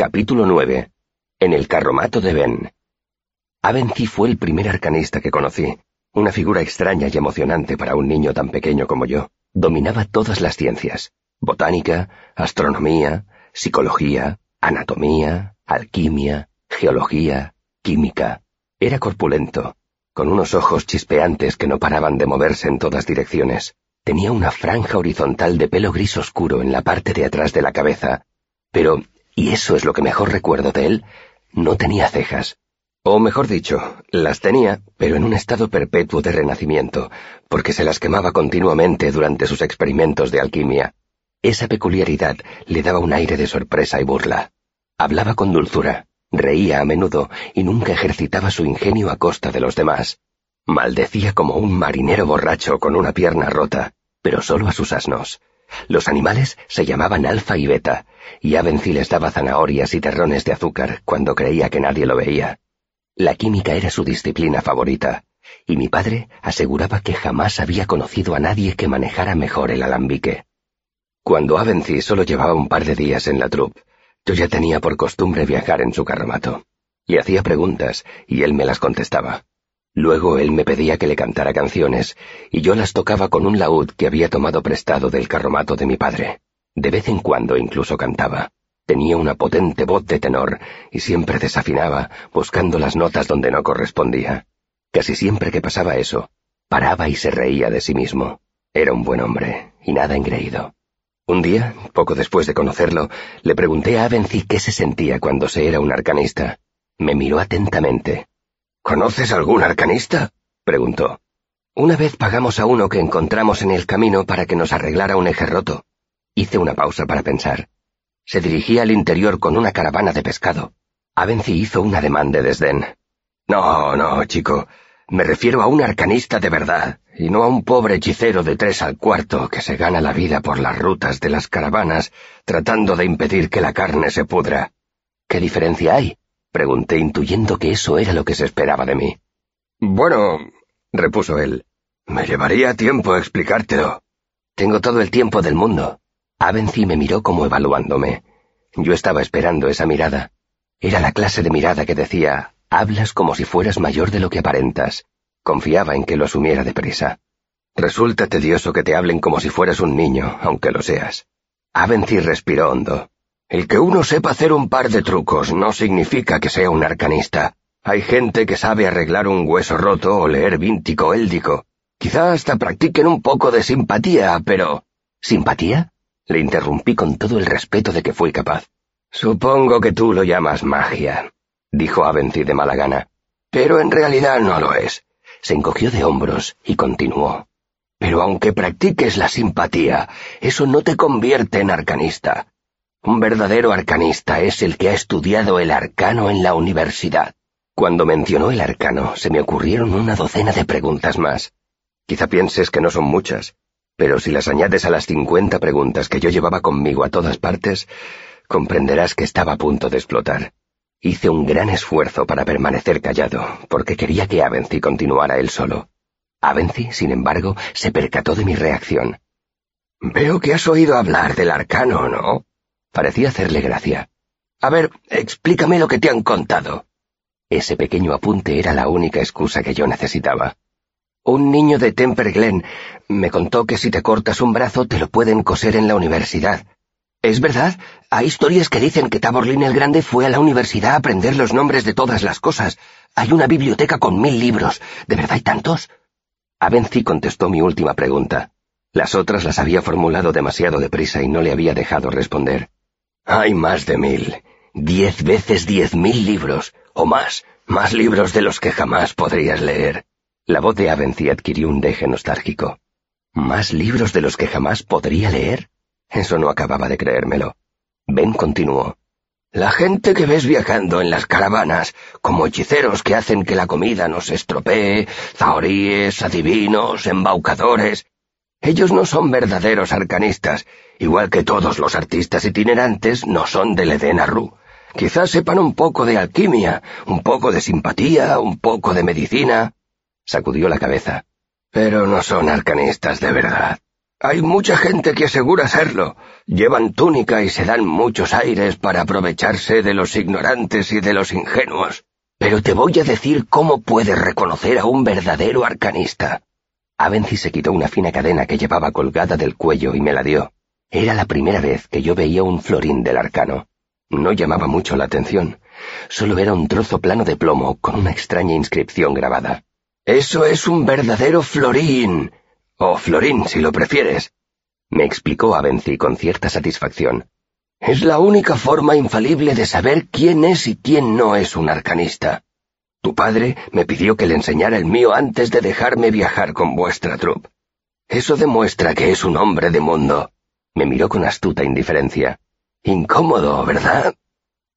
Capítulo 9. En el carromato de Ben. Avency fue el primer arcanista que conocí, una figura extraña y emocionante para un niño tan pequeño como yo. Dominaba todas las ciencias, botánica, astronomía, psicología, anatomía, alquimia, geología, química. Era corpulento, con unos ojos chispeantes que no paraban de moverse en todas direcciones. Tenía una franja horizontal de pelo gris oscuro en la parte de atrás de la cabeza, pero y eso es lo que mejor recuerdo de él, no tenía cejas. O mejor dicho, las tenía, pero en un estado perpetuo de renacimiento, porque se las quemaba continuamente durante sus experimentos de alquimia. Esa peculiaridad le daba un aire de sorpresa y burla. Hablaba con dulzura, reía a menudo y nunca ejercitaba su ingenio a costa de los demás. Maldecía como un marinero borracho con una pierna rota, pero solo a sus asnos. Los animales se llamaban Alfa y Beta, y Avency les daba zanahorias y terrones de azúcar cuando creía que nadie lo veía. La química era su disciplina favorita, y mi padre aseguraba que jamás había conocido a nadie que manejara mejor el alambique. Cuando Avency solo llevaba un par de días en la troupe, yo ya tenía por costumbre viajar en su carromato. Le hacía preguntas y él me las contestaba. Luego él me pedía que le cantara canciones, y yo las tocaba con un laúd que había tomado prestado del carromato de mi padre. De vez en cuando incluso cantaba. Tenía una potente voz de tenor, y siempre desafinaba, buscando las notas donde no correspondía. Casi siempre que pasaba eso, paraba y se reía de sí mismo. Era un buen hombre, y nada engreído. Un día, poco después de conocerlo, le pregunté a Avency qué se sentía cuando se era un arcanista. Me miró atentamente, ¿Conoces algún arcanista? preguntó. Una vez pagamos a uno que encontramos en el camino para que nos arreglara un eje roto. Hice una pausa para pensar. Se dirigía al interior con una caravana de pescado. Avency hizo un ademán de desdén. No, no, chico. Me refiero a un arcanista de verdad, y no a un pobre hechicero de tres al cuarto que se gana la vida por las rutas de las caravanas tratando de impedir que la carne se pudra. ¿Qué diferencia hay? Pregunté intuyendo que eso era lo que se esperaba de mí. Bueno, repuso él, me llevaría tiempo explicártelo. Tengo todo el tiempo del mundo. Avency me miró como evaluándome. Yo estaba esperando esa mirada. Era la clase de mirada que decía, hablas como si fueras mayor de lo que aparentas. Confiaba en que lo asumiera deprisa. Resulta tedioso que te hablen como si fueras un niño, aunque lo seas. Avency respiró hondo. El que uno sepa hacer un par de trucos no significa que sea un arcanista. Hay gente que sabe arreglar un hueso roto o leer víntico éldico. Quizá hasta practiquen un poco de simpatía, pero... ¿Simpatía? Le interrumpí con todo el respeto de que fui capaz. Supongo que tú lo llamas magia, dijo Avency de mala gana. Pero en realidad no lo es. Se encogió de hombros y continuó. Pero aunque practiques la simpatía, eso no te convierte en arcanista. Un verdadero arcanista es el que ha estudiado el arcano en la universidad. Cuando mencionó el arcano, se me ocurrieron una docena de preguntas más. Quizá pienses que no son muchas, pero si las añades a las cincuenta preguntas que yo llevaba conmigo a todas partes, comprenderás que estaba a punto de explotar. Hice un gran esfuerzo para permanecer callado, porque quería que Avency continuara él solo. Avency, sin embargo, se percató de mi reacción. Veo que has oído hablar del arcano, ¿no? Parecía hacerle gracia. A ver, explícame lo que te han contado. Ese pequeño apunte era la única excusa que yo necesitaba. Un niño de Temper Glen me contó que si te cortas un brazo te lo pueden coser en la universidad. ¿Es verdad? Hay historias que dicen que Taborlin el Grande fue a la universidad a aprender los nombres de todas las cosas. Hay una biblioteca con mil libros. ¿De verdad hay tantos? Avency contestó mi última pregunta. Las otras las había formulado demasiado deprisa y no le había dejado responder. Hay más de mil. Diez veces diez mil libros, o más, más libros de los que jamás podrías leer. La voz de Avency adquirió un deje nostálgico. ¿Más libros de los que jamás podría leer? Eso no acababa de creérmelo. Ben continuó. La gente que ves viajando en las caravanas, como hechiceros que hacen que la comida nos estropee, zahoríes, adivinos, embaucadores, ellos no son verdaderos arcanistas, igual que todos los artistas itinerantes no son del Eden Arru. Quizás sepan un poco de alquimia, un poco de simpatía, un poco de medicina. Sacudió la cabeza. Pero no son arcanistas de verdad. Hay mucha gente que asegura serlo. Llevan túnica y se dan muchos aires para aprovecharse de los ignorantes y de los ingenuos. Pero te voy a decir cómo puedes reconocer a un verdadero arcanista. Avency se quitó una fina cadena que llevaba colgada del cuello y me la dio. Era la primera vez que yo veía un florín del arcano. No llamaba mucho la atención. Solo era un trozo plano de plomo con una extraña inscripción grabada. Eso es un verdadero florín. O florín, si lo prefieres. Me explicó Avency con cierta satisfacción. Es la única forma infalible de saber quién es y quién no es un arcanista. Tu padre me pidió que le enseñara el mío antes de dejarme viajar con vuestra troupe. Eso demuestra que es un hombre de mundo. Me miró con astuta indiferencia. Incómodo, ¿verdad?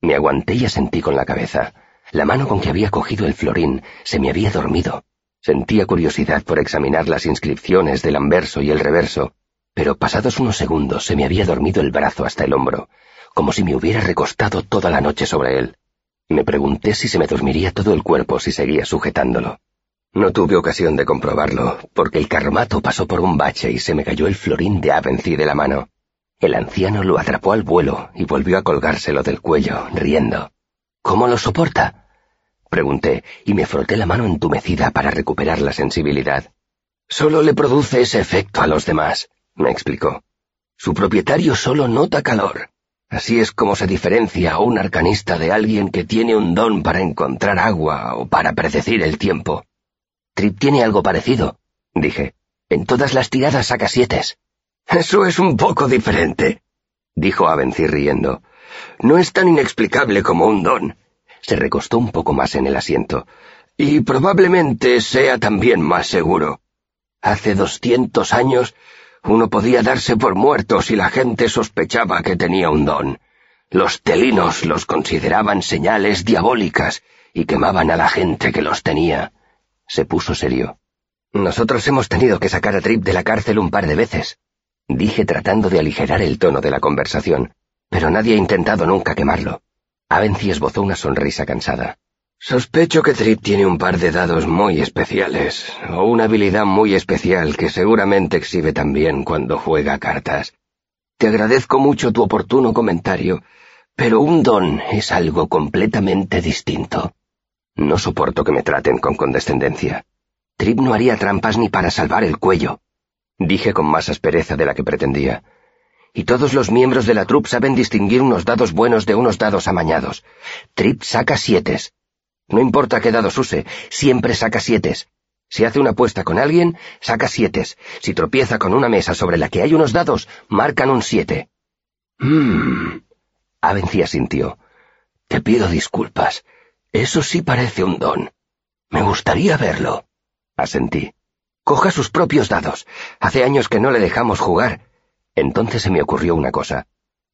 Me aguanté y asentí con la cabeza. La mano con que había cogido el florín se me había dormido. Sentía curiosidad por examinar las inscripciones del anverso y el reverso, pero pasados unos segundos se me había dormido el brazo hasta el hombro, como si me hubiera recostado toda la noche sobre él. Me pregunté si se me dormiría todo el cuerpo si seguía sujetándolo. No tuve ocasión de comprobarlo, porque el carromato pasó por un bache y se me cayó el florín de Avency de la mano. El anciano lo atrapó al vuelo y volvió a colgárselo del cuello, riendo. ¿Cómo lo soporta? Pregunté, y me froté la mano entumecida para recuperar la sensibilidad. Solo le produce ese efecto a los demás, me explicó. Su propietario solo nota calor. Así es como se diferencia a un arcanista de alguien que tiene un don para encontrar agua o para predecir el tiempo. Trip tiene algo parecido, dije. En todas las tiradas saca sietes. Eso es un poco diferente, dijo Avency riendo. No es tan inexplicable como un don. Se recostó un poco más en el asiento. Y probablemente sea también más seguro. Hace doscientos años uno podía darse por muerto si la gente sospechaba que tenía un don. Los telinos los consideraban señales diabólicas y quemaban a la gente que los tenía. Se puso serio. Nosotros hemos tenido que sacar a Trip de la cárcel un par de veces, dije tratando de aligerar el tono de la conversación, pero nadie ha intentado nunca quemarlo. Avency esbozó una sonrisa cansada. Sospecho que Trip tiene un par de dados muy especiales, o una habilidad muy especial que seguramente exhibe también cuando juega cartas. Te agradezco mucho tu oportuno comentario, pero un don es algo completamente distinto. No soporto que me traten con condescendencia. Trip no haría trampas ni para salvar el cuello, dije con más aspereza de la que pretendía. Y todos los miembros de la troupe saben distinguir unos dados buenos de unos dados amañados. Trip saca sietes. No importa qué dados use, siempre saca sietes. Si hace una apuesta con alguien, saca sietes. Si tropieza con una mesa sobre la que hay unos dados, marcan un siete. Mmm. Avencia sintió. Te pido disculpas. Eso sí parece un don. Me gustaría verlo. Asentí. Coja sus propios dados. Hace años que no le dejamos jugar. Entonces se me ocurrió una cosa.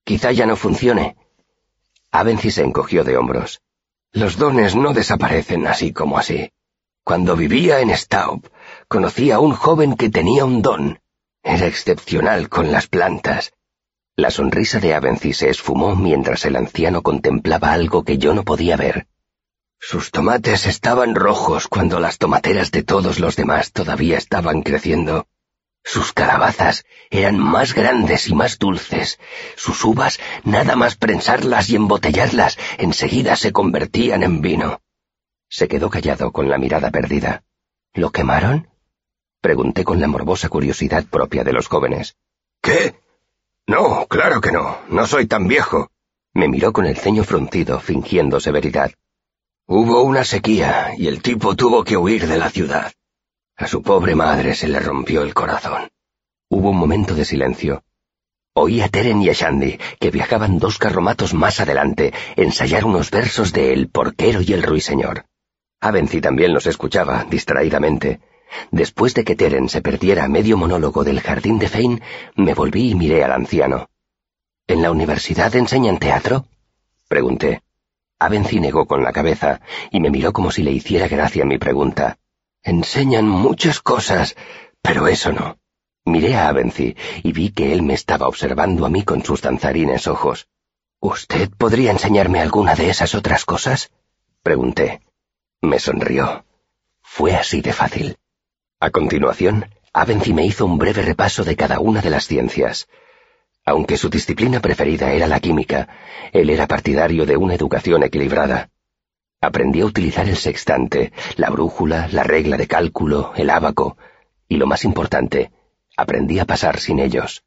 Quizá ya no funcione. Avency se encogió de hombros. Los dones no desaparecen así como así. Cuando vivía en Staub, conocí a un joven que tenía un don. Era excepcional con las plantas. La sonrisa de Avency se esfumó mientras el anciano contemplaba algo que yo no podía ver. Sus tomates estaban rojos cuando las tomateras de todos los demás todavía estaban creciendo. Sus calabazas eran más grandes y más dulces. Sus uvas, nada más prensarlas y embotellarlas, enseguida se convertían en vino. Se quedó callado con la mirada perdida. ¿Lo quemaron? Pregunté con la morbosa curiosidad propia de los jóvenes. ¿Qué? No, claro que no. No soy tan viejo. Me miró con el ceño fruncido, fingiendo severidad. Hubo una sequía y el tipo tuvo que huir de la ciudad. A su pobre madre se le rompió el corazón. Hubo un momento de silencio. Oí a Teren y a Shandy, que viajaban dos carromatos más adelante, ensayar unos versos de El porquero y el ruiseñor. Avency también los escuchaba, distraídamente. Después de que Teren se perdiera a medio monólogo del jardín de Fein, me volví y miré al anciano. ¿En la universidad enseñan teatro? Pregunté. Avency negó con la cabeza y me miró como si le hiciera gracia mi pregunta. Enseñan muchas cosas, pero eso no. Miré a Avency y vi que él me estaba observando a mí con sus danzarines ojos. ¿Usted podría enseñarme alguna de esas otras cosas? Pregunté. Me sonrió. Fue así de fácil. A continuación, Avency me hizo un breve repaso de cada una de las ciencias. Aunque su disciplina preferida era la química, él era partidario de una educación equilibrada. Aprendí a utilizar el sextante, la brújula, la regla de cálculo, el ábaco, y lo más importante, aprendí a pasar sin ellos.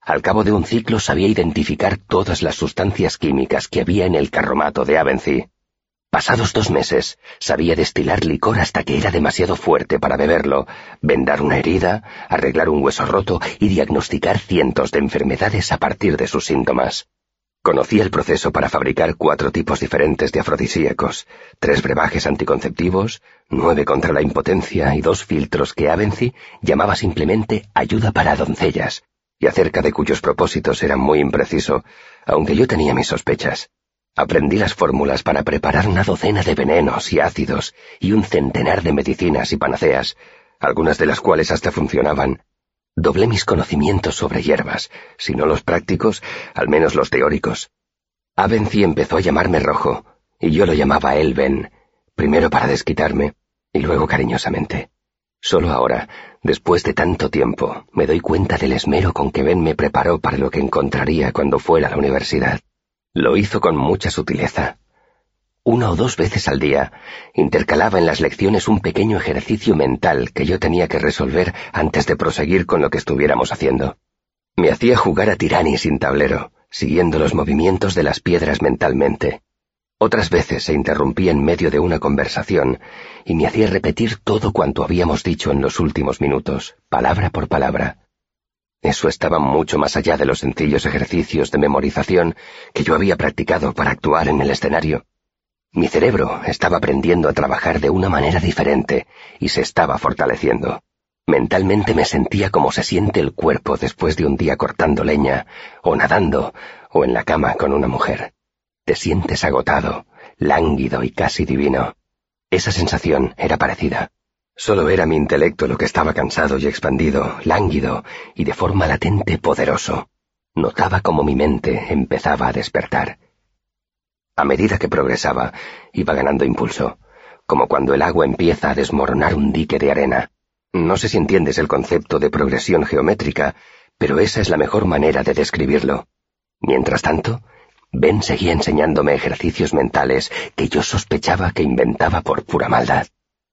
Al cabo de un ciclo sabía identificar todas las sustancias químicas que había en el carromato de Avency. Pasados dos meses, sabía destilar licor hasta que era demasiado fuerte para beberlo, vendar una herida, arreglar un hueso roto y diagnosticar cientos de enfermedades a partir de sus síntomas. Conocía el proceso para fabricar cuatro tipos diferentes de afrodisíacos, tres brebajes anticonceptivos, nueve contra la impotencia y dos filtros que Avency llamaba simplemente ayuda para doncellas, y acerca de cuyos propósitos era muy impreciso, aunque yo tenía mis sospechas. Aprendí las fórmulas para preparar una docena de venenos y ácidos y un centenar de medicinas y panaceas, algunas de las cuales hasta funcionaban. Doblé mis conocimientos sobre hierbas, si no los prácticos, al menos los teóricos. Avency empezó a llamarme Rojo, y yo lo llamaba Elven, primero para desquitarme, y luego cariñosamente. Solo ahora, después de tanto tiempo, me doy cuenta del esmero con que Ben me preparó para lo que encontraría cuando fuera a la universidad. Lo hizo con mucha sutileza. Una o dos veces al día, intercalaba en las lecciones un pequeño ejercicio mental que yo tenía que resolver antes de proseguir con lo que estuviéramos haciendo. Me hacía jugar a tirani sin tablero, siguiendo los movimientos de las piedras mentalmente. Otras veces se interrumpía en medio de una conversación y me hacía repetir todo cuanto habíamos dicho en los últimos minutos, palabra por palabra. Eso estaba mucho más allá de los sencillos ejercicios de memorización que yo había practicado para actuar en el escenario. Mi cerebro estaba aprendiendo a trabajar de una manera diferente y se estaba fortaleciendo. Mentalmente me sentía como se siente el cuerpo después de un día cortando leña, o nadando, o en la cama con una mujer. Te sientes agotado, lánguido y casi divino. Esa sensación era parecida. Solo era mi intelecto lo que estaba cansado y expandido, lánguido y de forma latente poderoso. Notaba como mi mente empezaba a despertar. A medida que progresaba, iba ganando impulso, como cuando el agua empieza a desmoronar un dique de arena. No sé si entiendes el concepto de progresión geométrica, pero esa es la mejor manera de describirlo. Mientras tanto, Ben seguía enseñándome ejercicios mentales que yo sospechaba que inventaba por pura maldad.